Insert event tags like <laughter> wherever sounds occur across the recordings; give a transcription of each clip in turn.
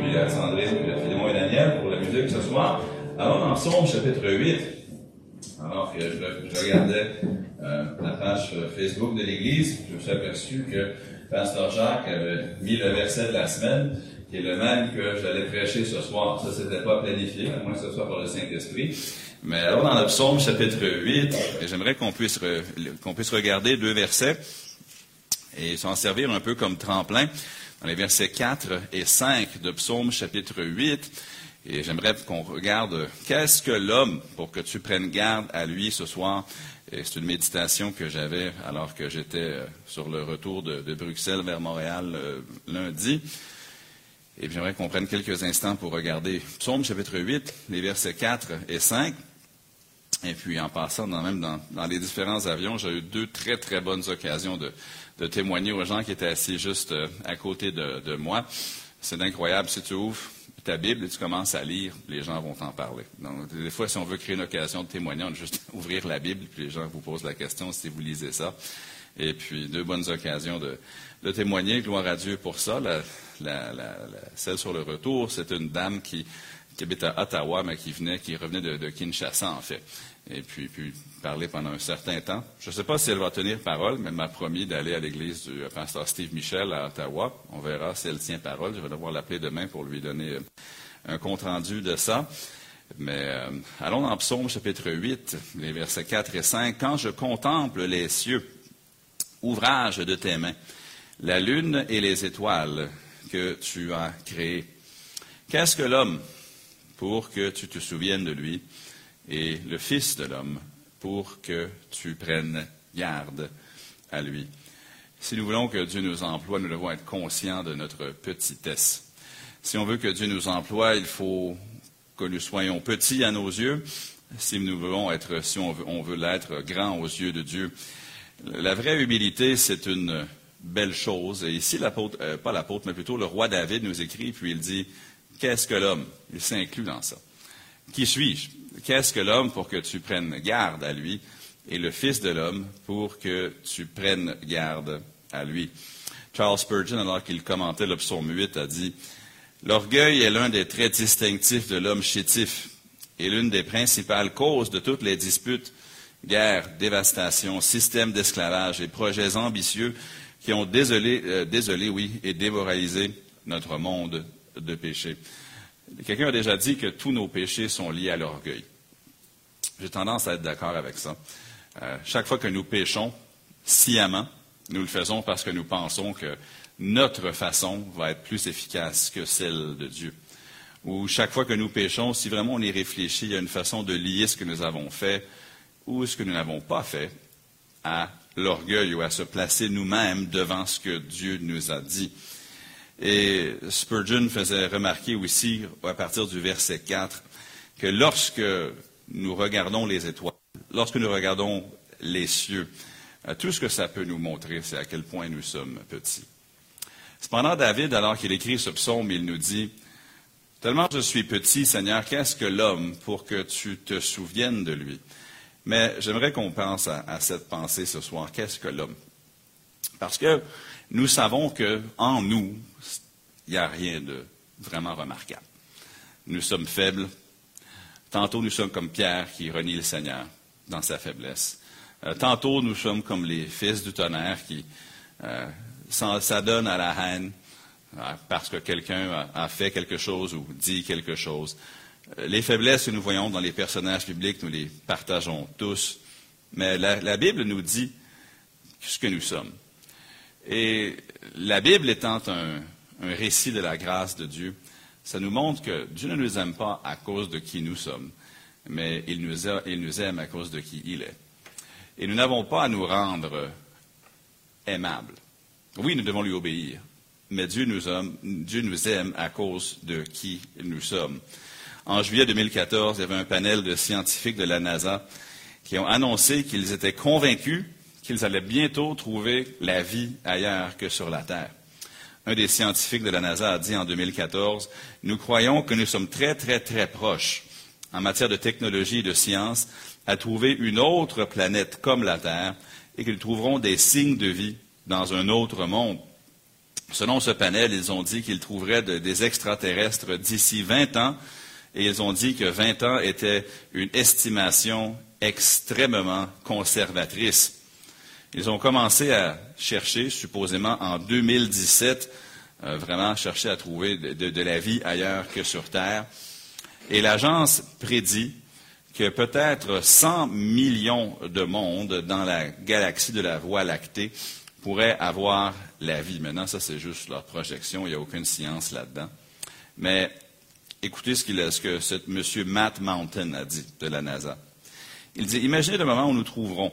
puis à Sandrine, puis à Philémon et Daniel pour la musique ce soir. Alors, dans Psaume chapitre 8, alors que je, regardais euh, la page Facebook de l'Église, je me suis aperçu que Pasteur Jacques avait mis le verset de la semaine, qui est le même que j'allais prêcher ce soir. Ça, c'était pas planifié, à moins que ce soit par le Saint-Esprit. Mais alors, dans le psaume chapitre 8, j'aimerais qu'on puisse, qu'on puisse regarder deux versets et s'en servir un peu comme tremplin dans les versets 4 et 5 de psaume chapitre 8. Et j'aimerais qu'on regarde qu'est-ce que l'homme pour que tu prennes garde à lui ce soir? c'est une méditation que j'avais alors que j'étais euh, sur le retour de, Bruxelles vers Montréal euh, lundi. Et j'aimerais qu'on prenne quelques instants pour regarder Psaume chapitre 8, les versets 4 et 5. Et puis, en passant même dans, les différents avions, j'ai eu deux très, très bonnes occasions de, témoigner aux gens qui étaient assis juste euh, à côté de, moi. C'est incroyable. Si tu ouvres ta Bible et tu commences à lire, les gens vont t'en parler. Donc, des fois, si on veut créer une occasion de témoigner, on a juste <laughs> ouvrir la Bible, puis les gens vous posent la question si vous lisez ça. Et puis, deux bonnes occasions de, témoigner. Gloire à Dieu pour ça. celle sur le retour, c'est une dame qui, habite à Ottawa, mais qui venait, qui revenait de, de Kinshasa, en fait et puis, puis parler pendant un certain temps. Je ne sais pas si elle va tenir parole, mais elle m'a promis d'aller à l'église du pasteur Steve Michel à Ottawa. On verra si elle tient parole. Je vais devoir l'appeler demain pour lui donner euh, un compte-rendu de ça. Mais euh, allons dans Psaume chapitre 8, les versets 4 et 5. Quand je contemple les cieux, ouvrage de tes mains, la lune et les étoiles que tu as créées, qu'est-ce que l'homme pour que tu te souviennes de lui? Et le Fils de l'homme pour que tu prennes garde à lui. Si nous voulons que Dieu nous emploie, nous devons être conscients de notre petitesse. Si on veut que Dieu nous emploie, il faut que nous soyons petits à nos yeux. Si nous voulons être, si on veut, l'être grand aux yeux de Dieu. La vraie humilité, c'est une belle chose. Et ici, l'apôtre, euh, pas l'apôtre, mais plutôt le roi David nous écrit, puis il dit, qu'est-ce que l'homme? Il s'inclut dans ça. Qui suis-je? Qu'est-ce que l'homme pour que tu prennes garde à lui? Et le Fils de l'homme pour que tu prennes garde à lui? Charles Spurgeon, alors qu'il commentait le psaume 8, a dit L'orgueil est l'un des traits distinctifs de l'homme chétif et l'une des principales causes de toutes les disputes, guerres, dévastations, systèmes d'esclavage et projets ambitieux qui ont désolé, euh, désolé oui, et démoralisé notre monde de péché. Quelqu'un a déjà dit que tous nos péchés sont liés à l'orgueil. J'ai tendance à être d'accord avec ça. Euh, chaque fois que nous péchons sciemment, nous le faisons parce que nous pensons que notre façon va être plus efficace que celle de Dieu. Ou chaque fois que nous péchons, si vraiment on y réfléchit, il y a une façon de lier ce que nous avons fait ou ce que nous n'avons pas fait à l'orgueil ou à se placer nous-mêmes devant ce que Dieu nous a dit. Et Spurgeon faisait remarquer aussi, à partir du verset 4, que lorsque nous regardons les étoiles, lorsque nous regardons les cieux, euh, tout ce que ça peut nous montrer, c'est à quel point nous sommes petits. Cependant, David, alors qu'il écrit ce psaume, il nous dit, Tellement je suis petit, Seigneur, qu'est-ce que l'homme pour que tu te souviennes de lui? Mais j'aimerais qu'on pense à, à, cette pensée ce soir. Qu'est-ce que l'homme? Parce que nous savons qu'en nous, il n'y a rien de vraiment remarquable. Nous sommes faibles. Tantôt, nous sommes comme Pierre qui renie le Seigneur dans sa faiblesse. Euh, tantôt, nous sommes comme les fils du tonnerre qui euh, s'adonnent à la haine euh, parce que quelqu'un a, fait quelque chose ou dit quelque chose. les faiblesses que nous voyons dans les personnages bibliques, nous les partageons tous. Mais la Bible nous dit ce que nous sommes. Et la Bible étant un, récit de la grâce de Dieu, ça nous montre que Dieu ne nous aime pas à cause de qui nous sommes, mais il nous, aime à cause de qui il est. Et nous n'avons pas à nous rendre aimables. Oui, nous devons lui obéir, mais Dieu nous, aime, Dieu nous aime à cause de qui nous sommes. En juillet 2014, il y avait un panel de scientifiques de la NASA qui ont annoncé qu'ils étaient convaincus qu'ils allaient bientôt trouver la vie ailleurs que sur la Terre. Un des scientifiques de la NASA a dit en 2014, Nous croyons que nous sommes très, très, très proches en matière de technologie et de science à trouver une autre planète comme la Terre et qu'ils trouveront des signes de vie dans un autre monde. Selon ce panel, ils ont dit qu'ils trouveraient des extraterrestres d'ici 20 ans et ils ont dit que 20 ans était une estimation extrêmement conservatrice. Ils ont commencé à chercher, supposément en 2017, euh, vraiment chercher à trouver de, la vie ailleurs que sur Terre. Et l'agence prédit que peut-être 100 millions de mondes dans la galaxie de la Voie lactée pourraient avoir la vie. Maintenant, ça, c'est juste leur projection. Il n'y a aucune science là-dedans. Mais écoutez ce, ce que ce M. Matt Mountain a dit de la NASA. Il dit, imaginez le moment où nous trouverons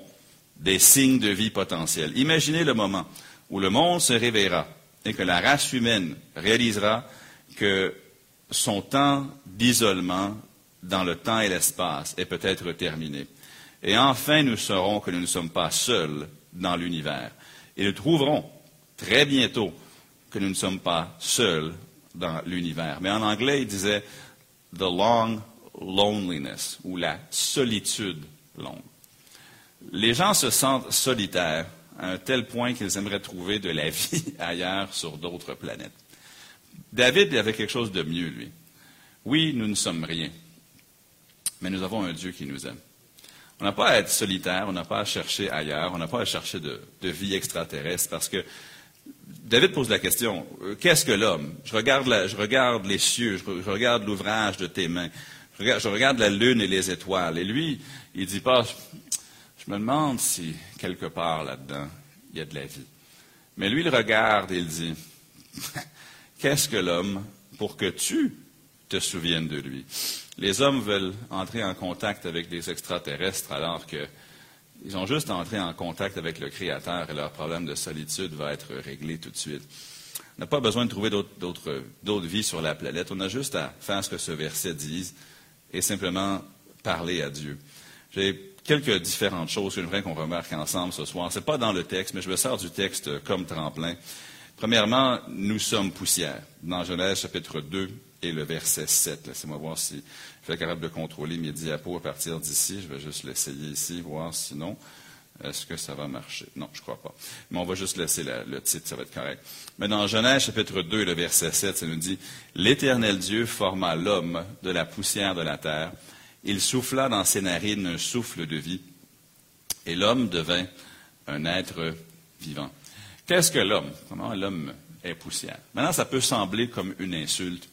des signes de vie potentiels. Imaginez le moment où le monde se réveillera et que la race humaine réalisera que son temps d'isolement dans le temps et l'espace est peut-être terminé. Et enfin, nous saurons que nous ne sommes pas seuls dans l'univers. Et nous trouverons très bientôt que nous ne sommes pas seuls dans l'univers. Mais en anglais, il disait The Long Loneliness ou la solitude longue. Les gens se sentent solitaires à un tel point qu'ils aimeraient trouver de la <laughs> vie ailleurs sur d'autres planètes. David avait quelque chose de mieux, lui. Oui, nous ne sommes rien, mais nous avons un Dieu qui nous aime. On n'a pas à être solitaire, on n'a pas à chercher ailleurs, on n'a pas à chercher de, vie extraterrestre, parce que David pose la question, euh, qu'est-ce que l'homme? Je regarde, les cieux, je, regarde l'ouvrage de tes mains, je regarde, la lune et les étoiles. Et lui, il dit pas, je me demande si quelque part là-dedans, il y a de la vie. Mais lui, il regarde et il dit, <laughs> qu'est-ce que l'homme pour que tu te souviennes de lui? Les hommes veulent entrer en contact avec des extraterrestres alors qu'ils ont juste entré en contact avec le Créateur et leur problème de solitude va être réglé tout de suite. On n'a pas besoin de trouver d'autres vies sur la planète. On a juste à faire ce que ce verset dit et simplement parler à Dieu. Quelques différentes choses que j'aimerais qu'on remarque ensemble ce soir. Ce n'est pas dans le texte, mais je me sers du texte comme tremplin. Premièrement, nous sommes poussière. Dans Genèse chapitre 2 et le verset 7. Laissez-moi voir si je suis capable de contrôler mes diapos à partir d'ici. Je vais juste l'essayer ici, voir sinon. Est-ce que ça va marcher? Non, je ne crois pas. Mais on va juste laisser le titre, ça va être correct. Mais dans Genèse chapitre 2, le verset 7, ça nous dit, L'Éternel Dieu forma l'homme de la poussière de la terre. Il souffla dans ses narines un souffle de vie, et l'homme devint un être vivant. Qu'est-ce que l'homme? Comment l'homme est poussière? Maintenant, ça peut sembler comme une insulte,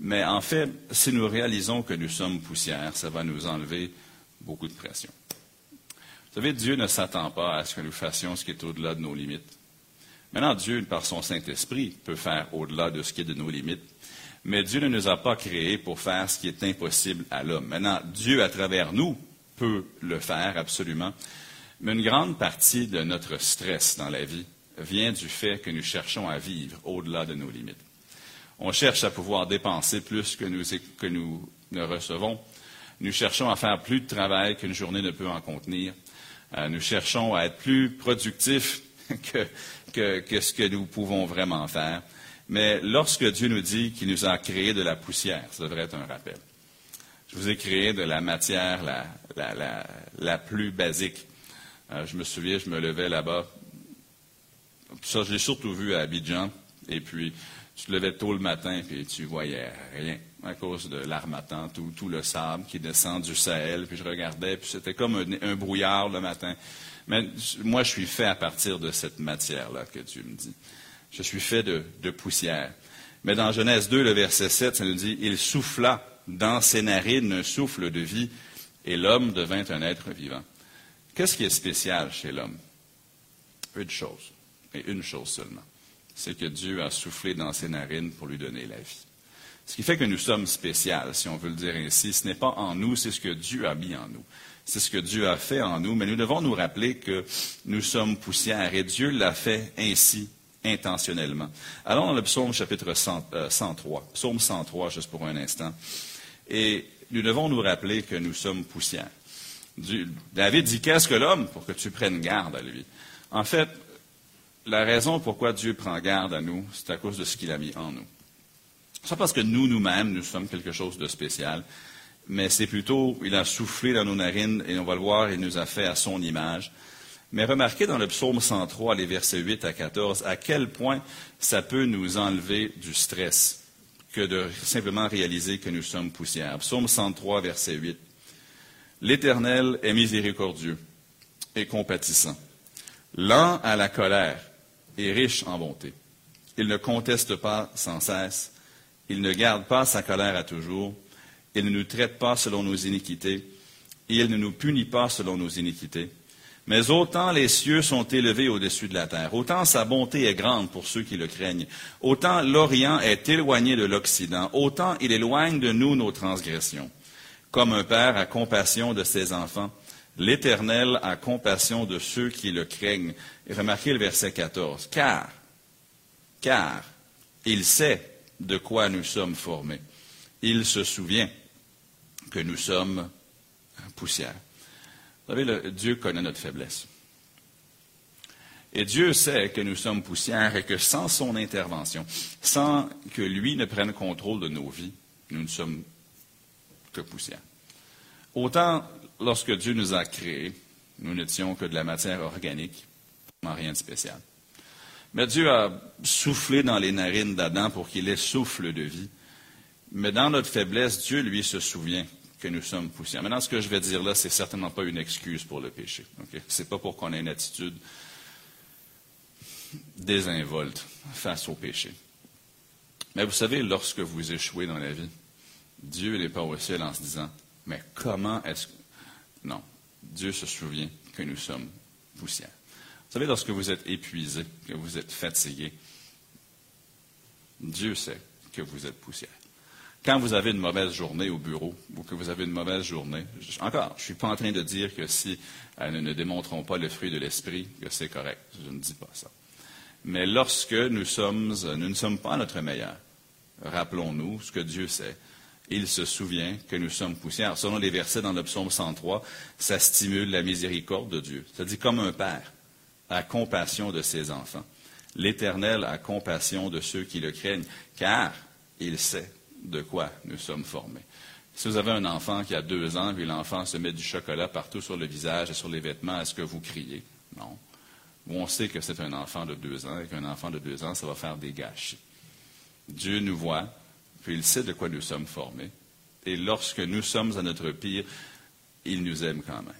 mais en fait, si nous réalisons que nous sommes poussière, ça va nous enlever beaucoup de pression. Vous savez, Dieu ne s'attend pas à ce que nous fassions ce qui est au-delà de nos limites. Maintenant, Dieu, par son Saint-Esprit, peut faire au-delà de ce qui est de nos limites. Mais Dieu ne nous a pas créés pour faire ce qui est impossible à l'homme. Maintenant, Dieu, à travers nous, peut le faire, absolument. Mais une grande partie de notre stress dans la vie vient du fait que nous cherchons à vivre au-delà de nos limites. On cherche à pouvoir dépenser plus que nous, ne recevons. Nous cherchons à faire plus de travail qu'une journée ne peut en contenir. Euh, nous cherchons à être plus productifs <laughs> que, ce que nous pouvons vraiment faire. Mais lorsque Dieu nous dit qu'il nous a créé de la poussière, ça devrait être un rappel. Je vous ai créé de la matière la, plus basique. Euh, je me souviens, je me levais là-bas. Ça, je l'ai surtout vu à Abidjan. Et puis, tu te levais tôt le matin et tu voyais rien à cause de l'armatan, tout, le sable qui descend du Sahel. Puis je regardais, puis c'était comme un, brouillard le matin. Mais moi, je suis fait à partir de cette matière-là que Dieu me dit. Je suis fait de, poussière. Mais dans Genèse 2, le verset 7, ça nous dit, Il souffla dans ses narines un souffle de vie, et l'homme devint un être vivant. Qu'est-ce qui est spécial chez l'homme? Une chose, et une chose seulement. C'est que Dieu a soufflé dans ses narines pour lui donner la vie. Ce qui fait que nous sommes spéciaux, si on veut le dire ainsi. Ce n'est pas en nous, c'est ce que Dieu a mis en nous. C'est ce que Dieu a fait en nous, mais nous devons nous rappeler que nous sommes poussière et Dieu l'a fait ainsi intentionnellement. Allons dans le psaume chapitre 103, euh, psaume 103 juste pour un instant. Et nous devons nous rappeler que nous sommes poussière. David dit, qu'est-ce que l'homme pour que tu prennes garde à lui? En fait, la raison pourquoi Dieu prend garde à nous, c'est à cause de ce qu'il a mis en nous. C'est parce que nous, nous-mêmes, nous sommes quelque chose de spécial, mais c'est plutôt, il a soufflé dans nos narines, et on va le voir, il nous a fait à son image. Mais remarquez dans le psaume 103, les versets 8 à 14, à quel point ça peut nous enlever du stress que de simplement réaliser que nous sommes poussière. Psaume 103, verset 8. L'Éternel est miséricordieux et compatissant, lent à la colère et riche en bonté. Il ne conteste pas sans cesse, il ne garde pas sa colère à toujours, il ne nous traite pas selon nos iniquités, et il ne nous punit pas selon nos iniquités. Mais autant les cieux sont élevés au-dessus de la terre, autant sa bonté est grande pour ceux qui le craignent, autant l'Orient est éloigné de l'Occident, autant il éloigne de nous nos transgressions. Comme un père a compassion de ses enfants, l'Éternel a compassion de ceux qui le craignent. Remarquez le verset 14. Car, car, il sait de quoi nous sommes formés. Il se souvient que nous sommes poussière. Vous savez, Dieu connaît notre faiblesse. Et Dieu sait que nous sommes poussière et que sans son intervention, sans que lui ne prenne contrôle de nos vies, nous ne sommes que poussière. Autant lorsque Dieu nous a créés, nous n'étions que de la matière organique, rien de spécial. Mais Dieu a soufflé dans les narines d'Adam pour qu'il ait souffle de vie. Mais dans notre faiblesse, Dieu, lui, se souvient que nous sommes poussière. Maintenant, ce que je vais dire là, c'est certainement pas une excuse pour le péché. Ce n'est pas pour qu'on ait une attitude désinvolte face au péché. Mais vous savez, lorsque vous échouez dans la vie, Dieu n'est pas au ciel en se disant, mais comment est-ce que... Non, Dieu se souvient que nous sommes poussière. Vous savez, lorsque vous êtes épuisé, que vous êtes fatigué, Dieu sait que vous êtes poussière. Quand vous avez une mauvaise journée au bureau ou que vous avez une mauvaise journée, encore, je ne suis pas en train de dire que si elles ne démontrons pas le fruit de l'esprit, que c'est correct. Je ne dis pas ça. Mais lorsque nous sommes, nous ne sommes pas notre meilleur, rappelons-nous ce que Dieu sait. Il se souvient que nous sommes poussière. Selon les versets dans le psaume 103, ça stimule la miséricorde de Dieu. Dit comme un père a compassion de ses enfants. L'Éternel a compassion de ceux qui le craignent, car il sait de quoi nous sommes formés. Si vous avez un enfant qui a deux ans, puis l'enfant se met du chocolat partout sur le visage et sur les vêtements, est-ce que vous criez? Non. on sait que c'est un enfant de deux ans et qu'un enfant de deux ans, ça va faire des gâchis. Dieu nous voit, puis il sait de quoi nous sommes formés. Et lorsque nous sommes à notre pire, il nous aime quand même.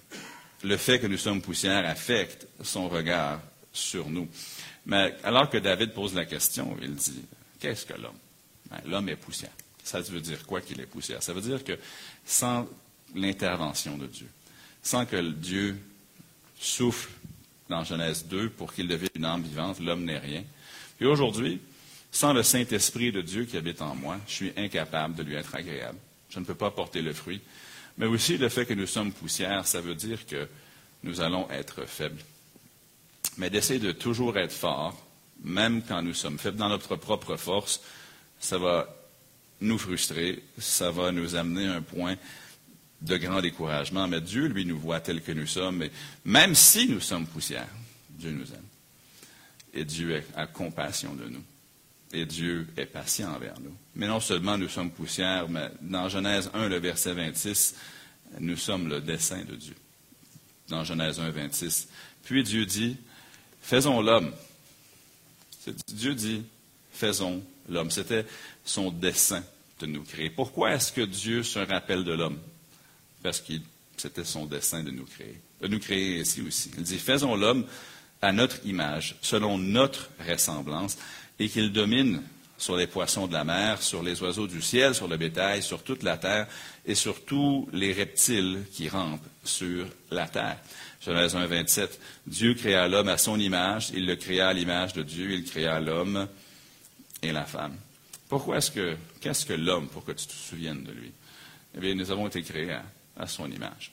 Le fait que nous sommes poussière affecte son regard sur nous. Mais alors que David pose la question, il dit, qu'est-ce que l'homme? Ben, l'homme est poussière. Ça veut dire quoi qu'il est poussière? Ça veut dire que sans l'intervention de Dieu, sans que Dieu souffle dans Genèse 2 pour qu'il devienne une âme vivante, l'homme n'est rien. Et aujourd'hui, sans le Saint-Esprit de Dieu qui habite en moi, je suis incapable de lui être agréable. Je ne peux pas porter le fruit. Mais aussi le fait que nous sommes poussière, ça veut dire que nous allons être faibles. Mais d'essayer de toujours être fort, même quand nous sommes faibles, dans notre propre force, ça va nous frustrer, ça va nous amener à un point de grand découragement. Mais Dieu, lui, nous voit tels que nous sommes. Et même si nous sommes poussière, Dieu nous aime. Et Dieu a compassion de nous. Et Dieu est patient envers nous. Mais non seulement nous sommes poussière, mais dans Genèse 1, le verset 26, nous sommes le dessein de Dieu. Dans Genèse 1, 26. Puis Dieu dit, faisons l'homme. Dieu dit, faisons l'homme. C'était son dessein de nous créer. Pourquoi est-ce que Dieu se rappelle de l'homme? Parce que c'était son dessein de nous créer. De nous créer ici aussi. Il dit, faisons l'homme à notre image, selon notre ressemblance, et qu'il domine sur les poissons de la mer, sur les oiseaux du ciel, sur le bétail, sur toute la terre et sur tous les reptiles qui rampent sur la terre. Genèse 1, 27. Dieu créa l'homme à son image, il le créa à l'image de Dieu, il créa l'homme et la femme. Pourquoi est-ce que, qu'est-ce que l'homme pour que tu te souviennes de lui? Eh bien, nous avons été créés à, son image.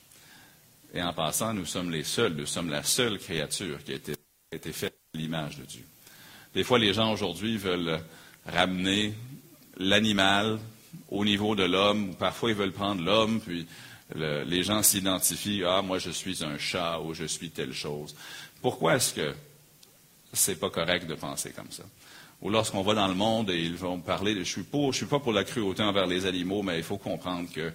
Et en passant, nous sommes les seuls, nous sommes la seule créature qui a été, faite à l'image de Dieu. Des fois, les gens aujourd'hui veulent ramener l'animal au niveau de l'homme. Parfois, ils veulent prendre l'homme, puis les gens s'identifient, ah, moi, je suis un chat ou je suis telle chose. Pourquoi est-ce que c'est pas correct de penser comme ça? Ou lorsqu'on va dans le monde et ils vont parler, de, je suis je suis pas pour la cruauté envers les animaux, mais il faut comprendre qu'il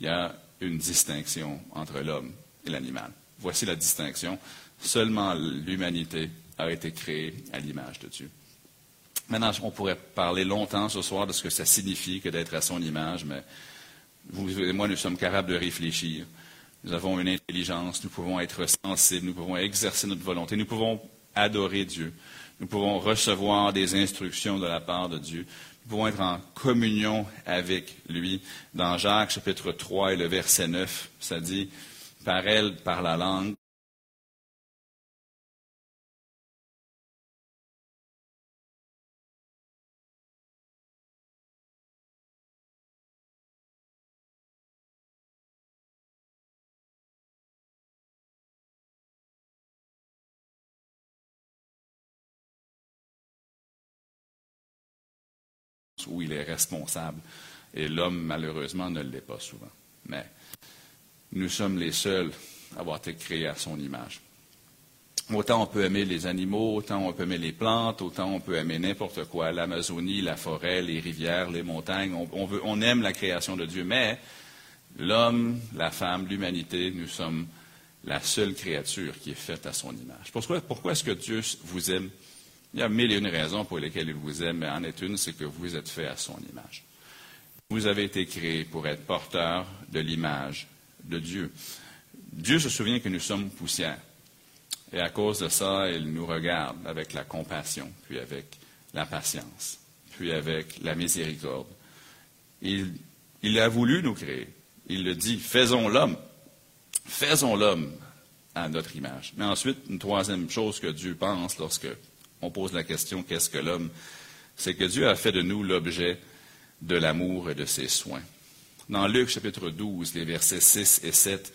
y a une distinction entre l'homme et l'animal. Voici la distinction. Seulement l'humanité a été créée à l'image de Dieu. Maintenant, on pourrait parler longtemps ce soir de ce que ça signifie que d'être à son image, mais vous et moi, nous sommes capables de réfléchir. Nous avons une intelligence, nous pouvons être sensibles, nous pouvons exercer notre volonté, nous pouvons adorer Dieu, nous pouvons recevoir des instructions de la part de Dieu, nous pouvons être en communion avec lui. Dans Jacques chapitre 3 et le verset 9, ça dit, par elle, par la langue, est responsable. Et l'homme, malheureusement, ne l'est pas souvent. Mais nous sommes les seuls à avoir été créés à son image. Autant on peut aimer les animaux, autant on peut aimer les plantes, autant on peut aimer n'importe quoi, l'Amazonie, la forêt, les rivières, les montagnes. On, veut, on aime la création de Dieu, mais l'homme, la femme, l'humanité, nous sommes la seule créature qui est faite à son image. Pourquoi, pourquoi est-ce que Dieu vous aime il y a mille et une raisons pour lesquelles il vous aime, mais en est une, c'est que vous êtes fait à son image. Vous avez été créé pour être porteur de l'image de Dieu. Dieu se souvient que nous sommes poussière. Et à cause de ça, il nous regarde avec la compassion, puis avec la patience, puis avec la miséricorde. Il, il a voulu nous créer. Il le dit, faisons l'homme. Faisons l'homme à notre image. Mais ensuite, une troisième chose que Dieu pense lorsque on pose la question qu'est-ce que l'homme? C'est que Dieu a fait de nous l'objet de l'amour et de ses soins. Dans Luc chapitre 12, les versets 6 et 7,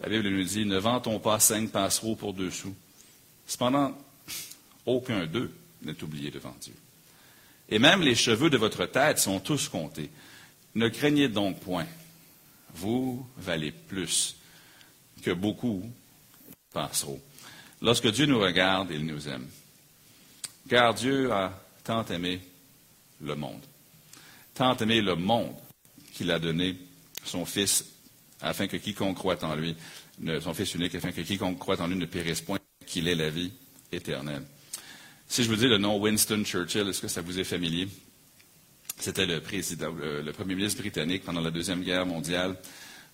la Bible nous dit Ne vantons pas cinq passereaux pour deux sous. Cependant, aucun d'eux n'est oublié devant Dieu. Et même les cheveux de votre tête sont tous comptés. Ne craignez donc point. Vous valez plus que beaucoup de passereaux. Lorsque Dieu nous regarde, il nous aime. Car Dieu a tant aimé le monde, tant aimé le monde qu'il a donné son Fils afin que quiconque croit en lui, son Fils unique, afin que quiconque croit en lui ne périsse point, qu'il ait la vie éternelle. Si je vous dis le nom Winston Churchill, est-ce que ça vous est familier? C'était le président, le, premier ministre britannique pendant la Deuxième Guerre mondiale,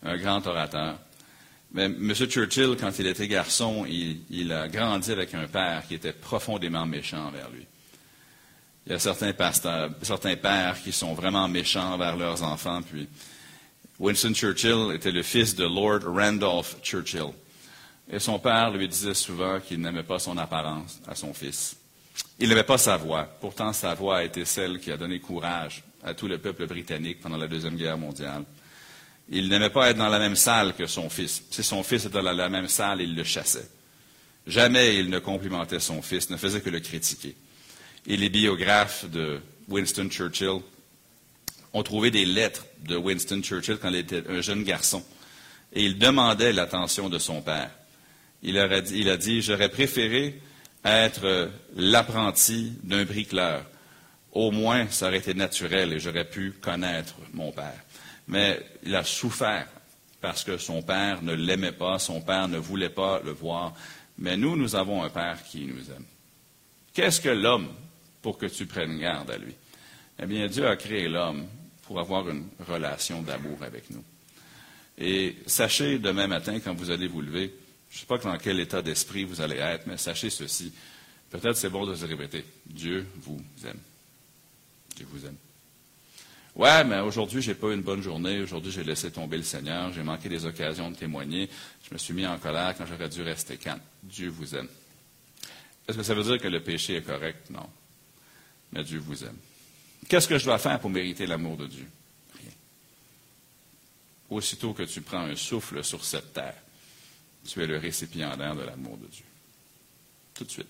un grand orateur. Mais M. Churchill, quand il était garçon, il, a grandi avec un père qui était profondément méchant envers lui. Il y a certains certains pères qui sont vraiment méchants envers leurs enfants. Puis Winston Churchill était le fils de Lord Randolph Churchill. Et son père lui disait souvent qu'il n'aimait pas son apparence à son fils. Il n'aimait pas sa voix. Pourtant, sa voix a été celle qui a donné courage à tout le peuple britannique pendant la Deuxième Guerre mondiale. Il n'aimait pas être dans la même salle que son fils. Si son fils était dans la même salle, il le chassait. Jamais il ne complimentait son fils, ne faisait que le critiquer. Et les biographes de Winston Churchill ont trouvé des lettres de Winston Churchill quand il était un jeune garçon. Et il demandait l'attention de son père. Il, a dit, j'aurais préféré être l'apprenti d'un bricoleur. Au moins, ça aurait été naturel et j'aurais pu connaître mon père mais il a souffert parce que son père ne l'aimait pas, son père ne voulait pas le voir. Mais nous, nous avons un père qui nous aime. Qu'est-ce que l'homme pour que tu prennes garde à lui? Eh bien, Dieu a créé l'homme pour avoir une relation d'amour avec nous. Et sachez demain matin, quand vous allez vous lever, je ne sais pas dans quel état d'esprit vous allez être, mais sachez ceci. Peut-être c'est bon de se répéter. Dieu vous aime. Dieu vous aime. Ouais, mais aujourd'hui, j'ai pas eu une bonne journée. Aujourd'hui, j'ai laissé tomber le Seigneur. J'ai manqué des occasions de témoigner. Je me suis mis en colère quand j'aurais dû rester calme. Dieu vous aime. Est-ce que ça veut dire que le péché est correct? Non. Mais Dieu vous aime. Qu'est-ce que je dois faire pour mériter l'amour de Dieu? Rien. Aussitôt que tu prends un souffle sur cette terre, tu es le récipiendaire de l'amour de Dieu. Tout de suite.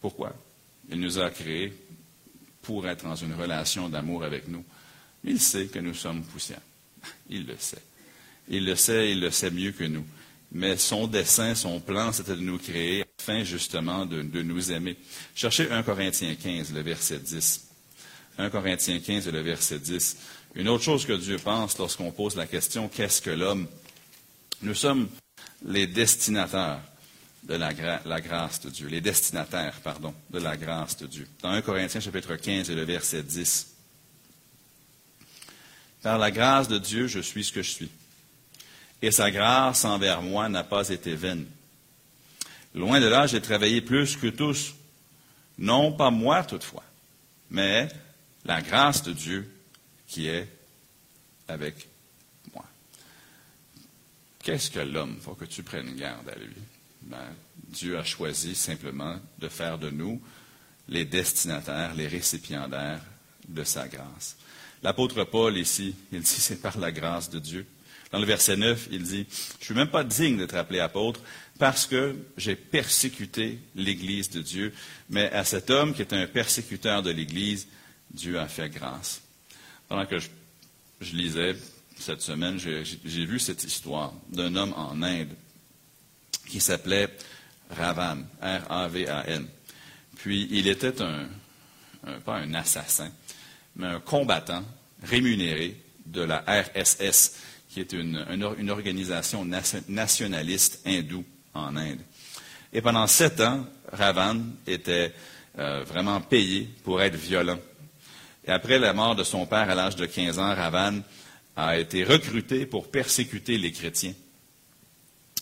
Pourquoi? Il nous a créés pour être dans une relation d'amour avec nous. Il sait que nous sommes poussières. <laughs> Il le sait. Il le sait, il le sait mieux que nous. Mais son dessein, son plan, c'était de nous créer afin justement de, nous aimer. Cherchez 1 Corinthiens 15, le verset 10. 1 Corinthiens 15, le verset 10. Une autre chose que Dieu pense lorsqu'on pose la question qu'est-ce que l'homme? Nous sommes les destinataires de la, grâce de Dieu, les destinataires, pardon, de la grâce de Dieu. Dans 1 Corinthiens chapitre 15 et le verset 10. Par la grâce de Dieu, je suis ce que je suis. Et sa grâce envers moi n'a pas été vaine. Loin de là, j'ai travaillé plus que tous. Non pas moi toutefois, mais la grâce de Dieu qui est avec moi. Qu'est-ce que l'homme? Il faut que tu prennes garde à lui? Ben, Dieu a choisi simplement de faire de nous les destinataires, les récipiendaires de sa grâce. L'apôtre Paul ici, il dit c'est par la grâce de Dieu. Dans le verset 9, il dit, je ne suis même pas digne d'être appelé apôtre parce que j'ai persécuté l'Église de Dieu. Mais à cet homme qui est un persécuteur de l'Église, Dieu a fait grâce. Pendant que je, lisais cette semaine, j'ai vu cette histoire d'un homme en Inde qui s'appelait Ravan, R-A-V-A-N. Puis il était un, pas un assassin, mais un combattant rémunéré de la RSS, qui est une, organisation nationaliste hindoue en Inde. Et pendant sept ans, Ravan était euh, vraiment payé pour être violent. Et après la mort de son père à l'âge de 15 ans, Ravan a été recruté pour persécuter les chrétiens.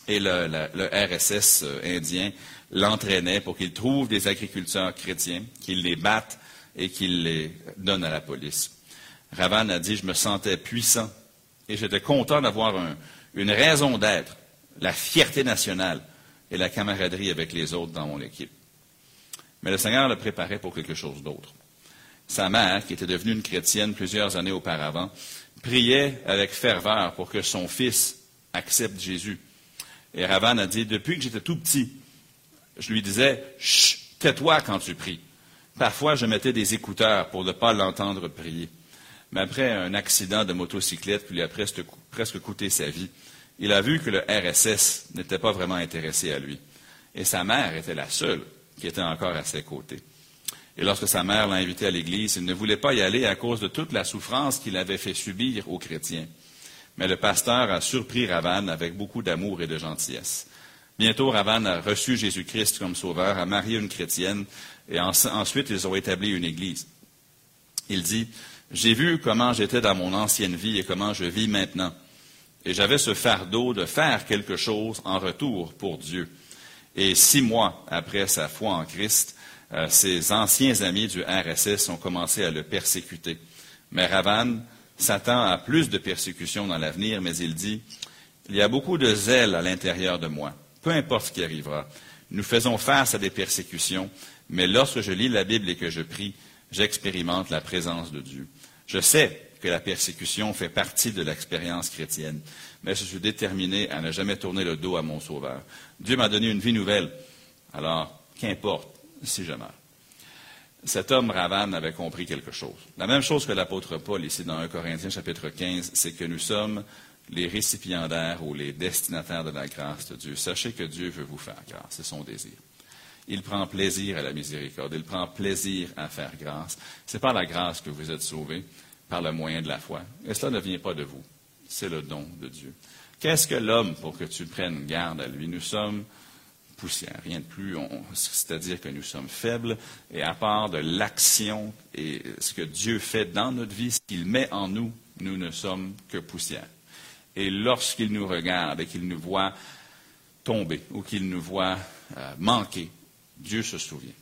Et le, RSS euh, indien l'entraînait pour qu'il trouve des agriculteurs chrétiens, qu'il les batte et qu'il les donne à la police. Ravan a dit, je me sentais puissant et j'étais content d'avoir une raison d'être, la fierté nationale et la camaraderie avec les autres dans mon équipe. Mais le Seigneur le préparait pour quelque chose d'autre. Sa mère, qui était devenue une chrétienne plusieurs années auparavant, priait avec ferveur pour que son fils accepte Jésus. Et Ravan a dit, depuis que j'étais tout petit, je lui disais, chut, tais-toi quand tu pries. Parfois, je mettais des écouteurs pour ne pas l'entendre prier. Mais après un accident de motocyclette qui lui a presque, coûté sa vie, il a vu que le RSS n'était pas vraiment intéressé à lui. Et sa mère était la seule qui était encore à ses côtés. Et lorsque sa mère l'a invité à l'église, il ne voulait pas y aller à cause de toute la souffrance qu'il avait fait subir aux chrétiens. Mais le pasteur a surpris Ravan avec beaucoup d'amour et de gentillesse. Bientôt, Ravan a reçu Jésus-Christ comme sauveur, a marié une chrétienne, et ensuite ils ont établi une église. Il dit, j'ai vu comment j'étais dans mon ancienne vie et comment je vis maintenant. Et j'avais ce fardeau de faire quelque chose en retour pour Dieu. Et six mois après sa foi en Christ, euh, ses anciens amis du RSS ont commencé à le persécuter. Mais Ravan s'attend à plus de persécutions dans l'avenir, mais il dit, il y a beaucoup de zèle à l'intérieur de moi, peu importe ce qui arrivera. Nous faisons face à des persécutions, mais lorsque je lis la Bible et que je prie, j'expérimente la présence de Dieu. Je sais que la persécution fait partie de l'expérience chrétienne, mais je suis déterminé à ne jamais tourner le dos à mon Sauveur. Dieu m'a donné une vie nouvelle, alors qu'importe si je meurs. Cet homme Ravan avait compris quelque chose. La même chose que l'apôtre Paul ici dans 1 Corinthiens chapitre 15, c'est que nous sommes les récipiendaires ou les destinataires de la grâce de Dieu. Sachez que Dieu veut vous faire grâce, c'est son désir. Il prend plaisir à la miséricorde, il prend plaisir à faire grâce. C'est par la grâce que vous êtes sauvés, par le moyen de la foi. Et cela ne vient pas de vous, c'est le don de Dieu. Qu'est-ce que l'homme pour que tu prennes garde à lui? Nous sommes poussière, rien de plus. C'est-à-dire que nous sommes faibles et à part de l'action et ce que Dieu fait dans notre vie, ce qu'il met en nous, nous ne sommes que poussière. Et lorsqu'il nous regarde et qu'il nous voit tomber ou qu'il nous voit euh, manquer, Dieu se souvient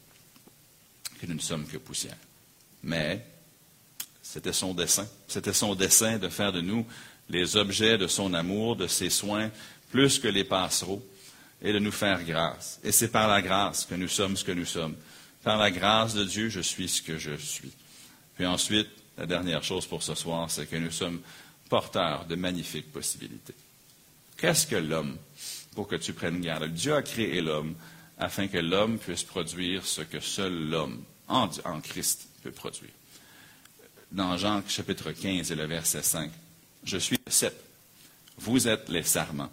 que nous ne sommes que poussière. Mais c'était son dessein. C'était son dessein de faire de nous les objets de son amour, de ses soins, plus que les passereaux, et de nous faire grâce. Et c'est par la grâce que nous sommes ce que nous sommes. Par la grâce de Dieu, je suis ce que je suis. Puis ensuite, la dernière chose pour ce soir, c'est que nous sommes porteurs de magnifiques possibilités. Qu'est-ce que l'homme pour que tu prennes garde? Dieu a créé l'homme afin que l'homme puisse produire ce que seul l'homme en, Christ peut produire. Dans Jean chapitre 15 et le verset 5, je suis le cep, vous êtes les sarments.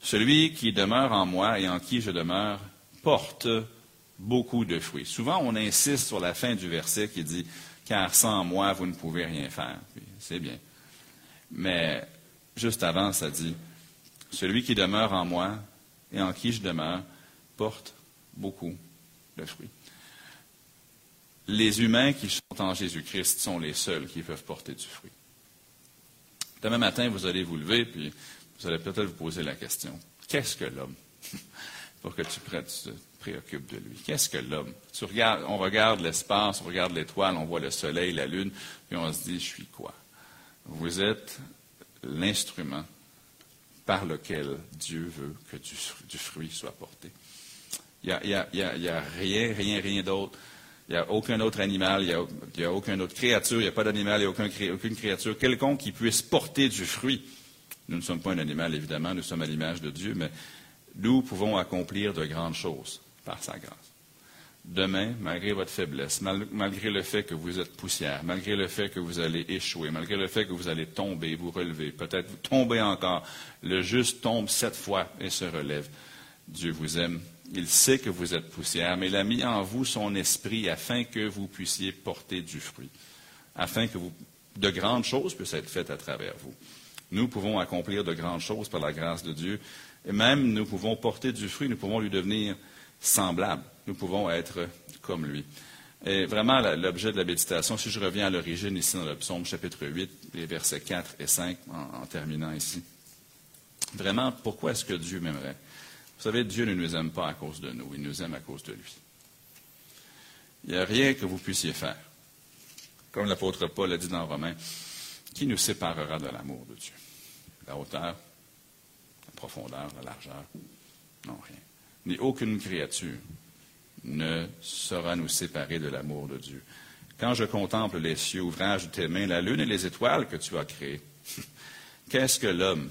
Celui qui demeure en moi et en qui je demeure porte beaucoup de fruits. Souvent, on insiste sur la fin du verset qui dit Car sans moi, vous ne pouvez rien faire. C'est bien. Mais juste avant, ça dit Celui qui demeure en moi et en qui je demeure portent beaucoup de fruits. Les humains qui sont en Jésus-Christ sont les seuls qui peuvent porter du fruit. Demain matin, vous allez vous lever, puis vous allez peut-être vous poser la question, qu'est-ce que l'homme? <laughs> Pour que tu, te préoccupes de lui? Qu'est-ce que l'homme? on regarde l'espace, on regarde l'étoile, on voit le soleil, la lune, puis on se dit, je suis quoi? Vous êtes l'instrument par lequel Dieu veut que du, fruit soit porté. Il n'y a, rien, rien, rien d'autre. Il n'y a aucun autre animal, il n'y a, aucune autre créature, il n'y a pas d'animal, il n'y a aucune créature quelconque qui puisse porter du fruit. Nous ne sommes pas un animal, évidemment, nous sommes à l'image de Dieu, mais nous pouvons accomplir de grandes choses par sa grâce. Demain, malgré votre faiblesse, malgré le fait que vous êtes poussière, malgré le fait que vous allez échouer, malgré le fait que vous allez tomber, vous relever, peut-être vous tomber encore, le juste tombe sept fois et se relève. Dieu vous aime. Il sait que vous êtes poussière, mais il a mis en vous son esprit afin que vous puissiez porter du fruit, afin que de grandes choses puissent être faites à travers vous. Nous pouvons accomplir de grandes choses par la grâce de Dieu, et même nous pouvons porter du fruit, nous pouvons lui devenir semblables nous pouvons être comme lui. Et vraiment, l'objet de la méditation, si je reviens à l'origine ici dans le psaume chapitre 8, les versets 4 et 5, en, terminant ici. Vraiment, pourquoi est-ce que Dieu m'aimerait? Vous savez, Dieu ne nous aime pas à cause de nous, il nous aime à cause de lui. Il n'y a rien que vous puissiez faire. Comme l'apôtre Paul a dit dans Romains, qui nous séparera de l'amour de Dieu? La hauteur, la profondeur, la largeur? Non, rien. Ni aucune créature ne saura nous séparer de l'amour de Dieu. Quand je contemple les cieux, ouvrage de tes mains, la lune et les étoiles que tu as créées, <laughs> qu'est-ce que l'homme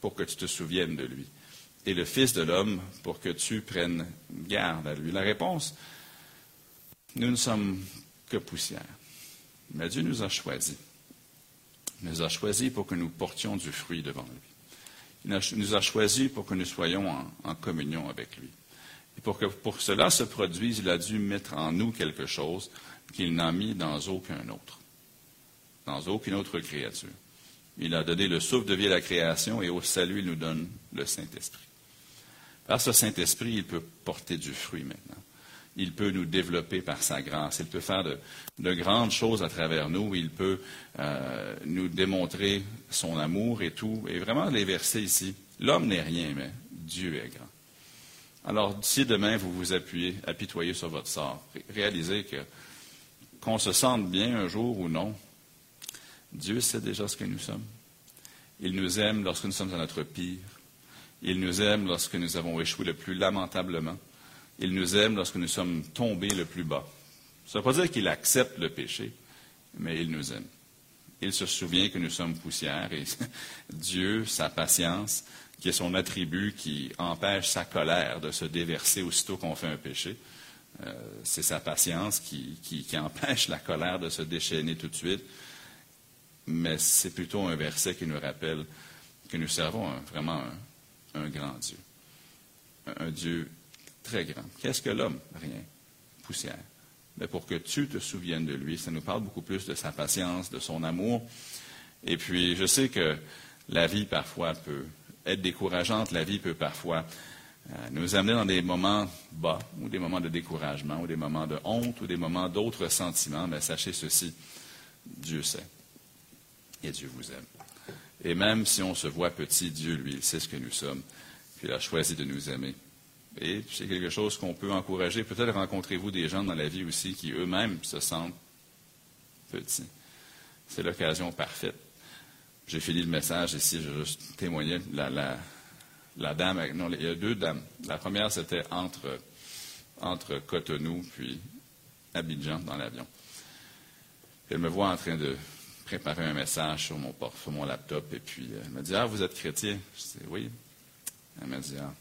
pour que tu te souviennes de lui? Et le Fils de l'homme pour que tu prennes garde à lui? La réponse, nous ne sommes que poussière. Mais Dieu nous a choisis. Il nous a choisis pour que nous portions du fruit devant lui. Il nous a choisis pour que nous soyons en communion avec lui. Et pour que pour cela se produise, il a dû mettre en nous quelque chose qu'il n'a mis dans aucun autre, dans aucune autre créature. Il a donné le souffle de vie à la création et au salut, il nous donne le Saint-Esprit. Par ce Saint-Esprit, il peut porter du fruit maintenant. Il peut nous développer par sa grâce. Il peut faire de, grandes choses à travers nous. Il peut euh, nous démontrer son amour et tout. Et vraiment, les versets ici, l'homme n'est rien, mais Dieu est grand. Alors, si demain vous vous appuyez, apitoyez sur votre sort, réalisez que qu'on se sente bien un jour ou non, Dieu sait déjà ce que nous sommes. Il nous aime lorsque nous sommes à notre pire. Il nous aime lorsque nous avons échoué le plus lamentablement. Il nous aime lorsque nous sommes tombés le plus bas. Ça ne veut pas dire qu'il accepte le péché, mais il nous aime. Il se souvient que nous sommes poussière et <laughs> Dieu, sa patience, qui est son attribut qui empêche sa colère de se déverser aussitôt qu'on fait un péché. Euh, c'est sa patience qui, empêche la colère de se déchaîner tout de suite. Mais c'est plutôt un verset qui nous rappelle que nous servons vraiment un, grand Dieu. Un, un Dieu très grand. Qu'est-ce que l'homme? Rien. Poussière. Mais pour que tu te souviennes de lui, ça nous parle beaucoup plus de sa patience, de son amour. Et puis, je sais que la vie, parfois, peut être décourageante, la vie peut parfois euh, nous amener dans des moments bas, ou des moments de découragement, ou des moments de honte, ou des moments d'autres sentiments. Mais sachez ceci, Dieu sait. Et Dieu vous aime. Et même si on se voit petit, Dieu, lui, il sait ce que nous sommes. Puis il a choisi de nous aimer. Et c'est quelque chose qu'on peut encourager. Peut-être rencontrez-vous des gens dans la vie aussi qui eux-mêmes se sentent petits. C'est l'occasion parfaite j'ai fini le message ici, je vais juste témoigner. La, dame, non, il y a deux dames. La première, c'était entre, entre Cotonou puis Abidjan dans l'avion. Elle me voit en train de préparer un message sur mon, sur mon laptop et puis elle me dit Ah, vous êtes chrétien Je dis Oui. Elle me dit Ah.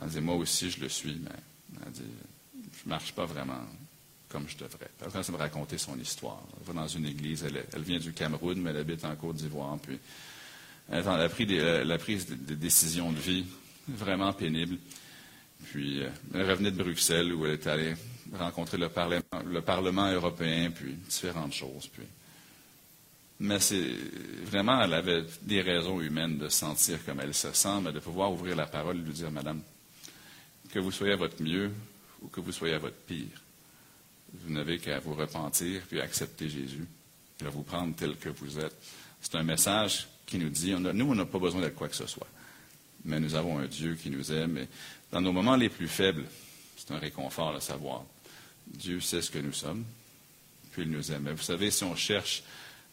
Elle dit Moi aussi, je le suis, mais elle dit Je ne marche pas vraiment comme je devrais. Elle commence à me raconter son histoire. Elle va dans une église, elle, vient du Cameroun, mais elle habite en Côte d'Ivoire. Puis elle a pris des, la prise de, décisions de vie vraiment pénibles. Puis euh, elle revenait de Bruxelles où elle est allée rencontrer le Parlement, le Parlement européen, puis différentes choses. Puis. Mais c'est vraiment, elle avait des raisons humaines de sentir comme elle se sent, mais de pouvoir ouvrir la parole et lui dire, Madame, que vous soyez à votre mieux ou que vous soyez à votre pire, vous n'avez qu'à vous repentir puis accepter Jésus. Il va vous prendre tel que vous êtes. C'est un message qui nous dit, nous, on n'a pas besoin d'être quoi que ce soit. Mais nous avons un Dieu qui nous aime. Et dans nos moments les plus faibles, c'est un réconfort de savoir. Dieu sait ce que nous sommes, puis il nous aime. Mais vous savez, si on cherche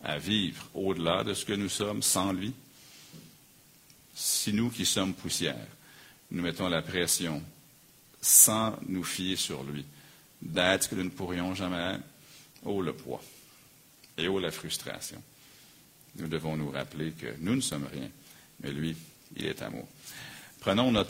à vivre au-delà de ce que nous sommes sans lui, si nous qui sommes poussière, nous mettons la pression sans nous fier sur lui, d'être que nous ne pourrions jamais oh le poids et oh la frustration. Nous devons nous rappeler que nous ne sommes rien, mais lui, il est amour. Prenons notre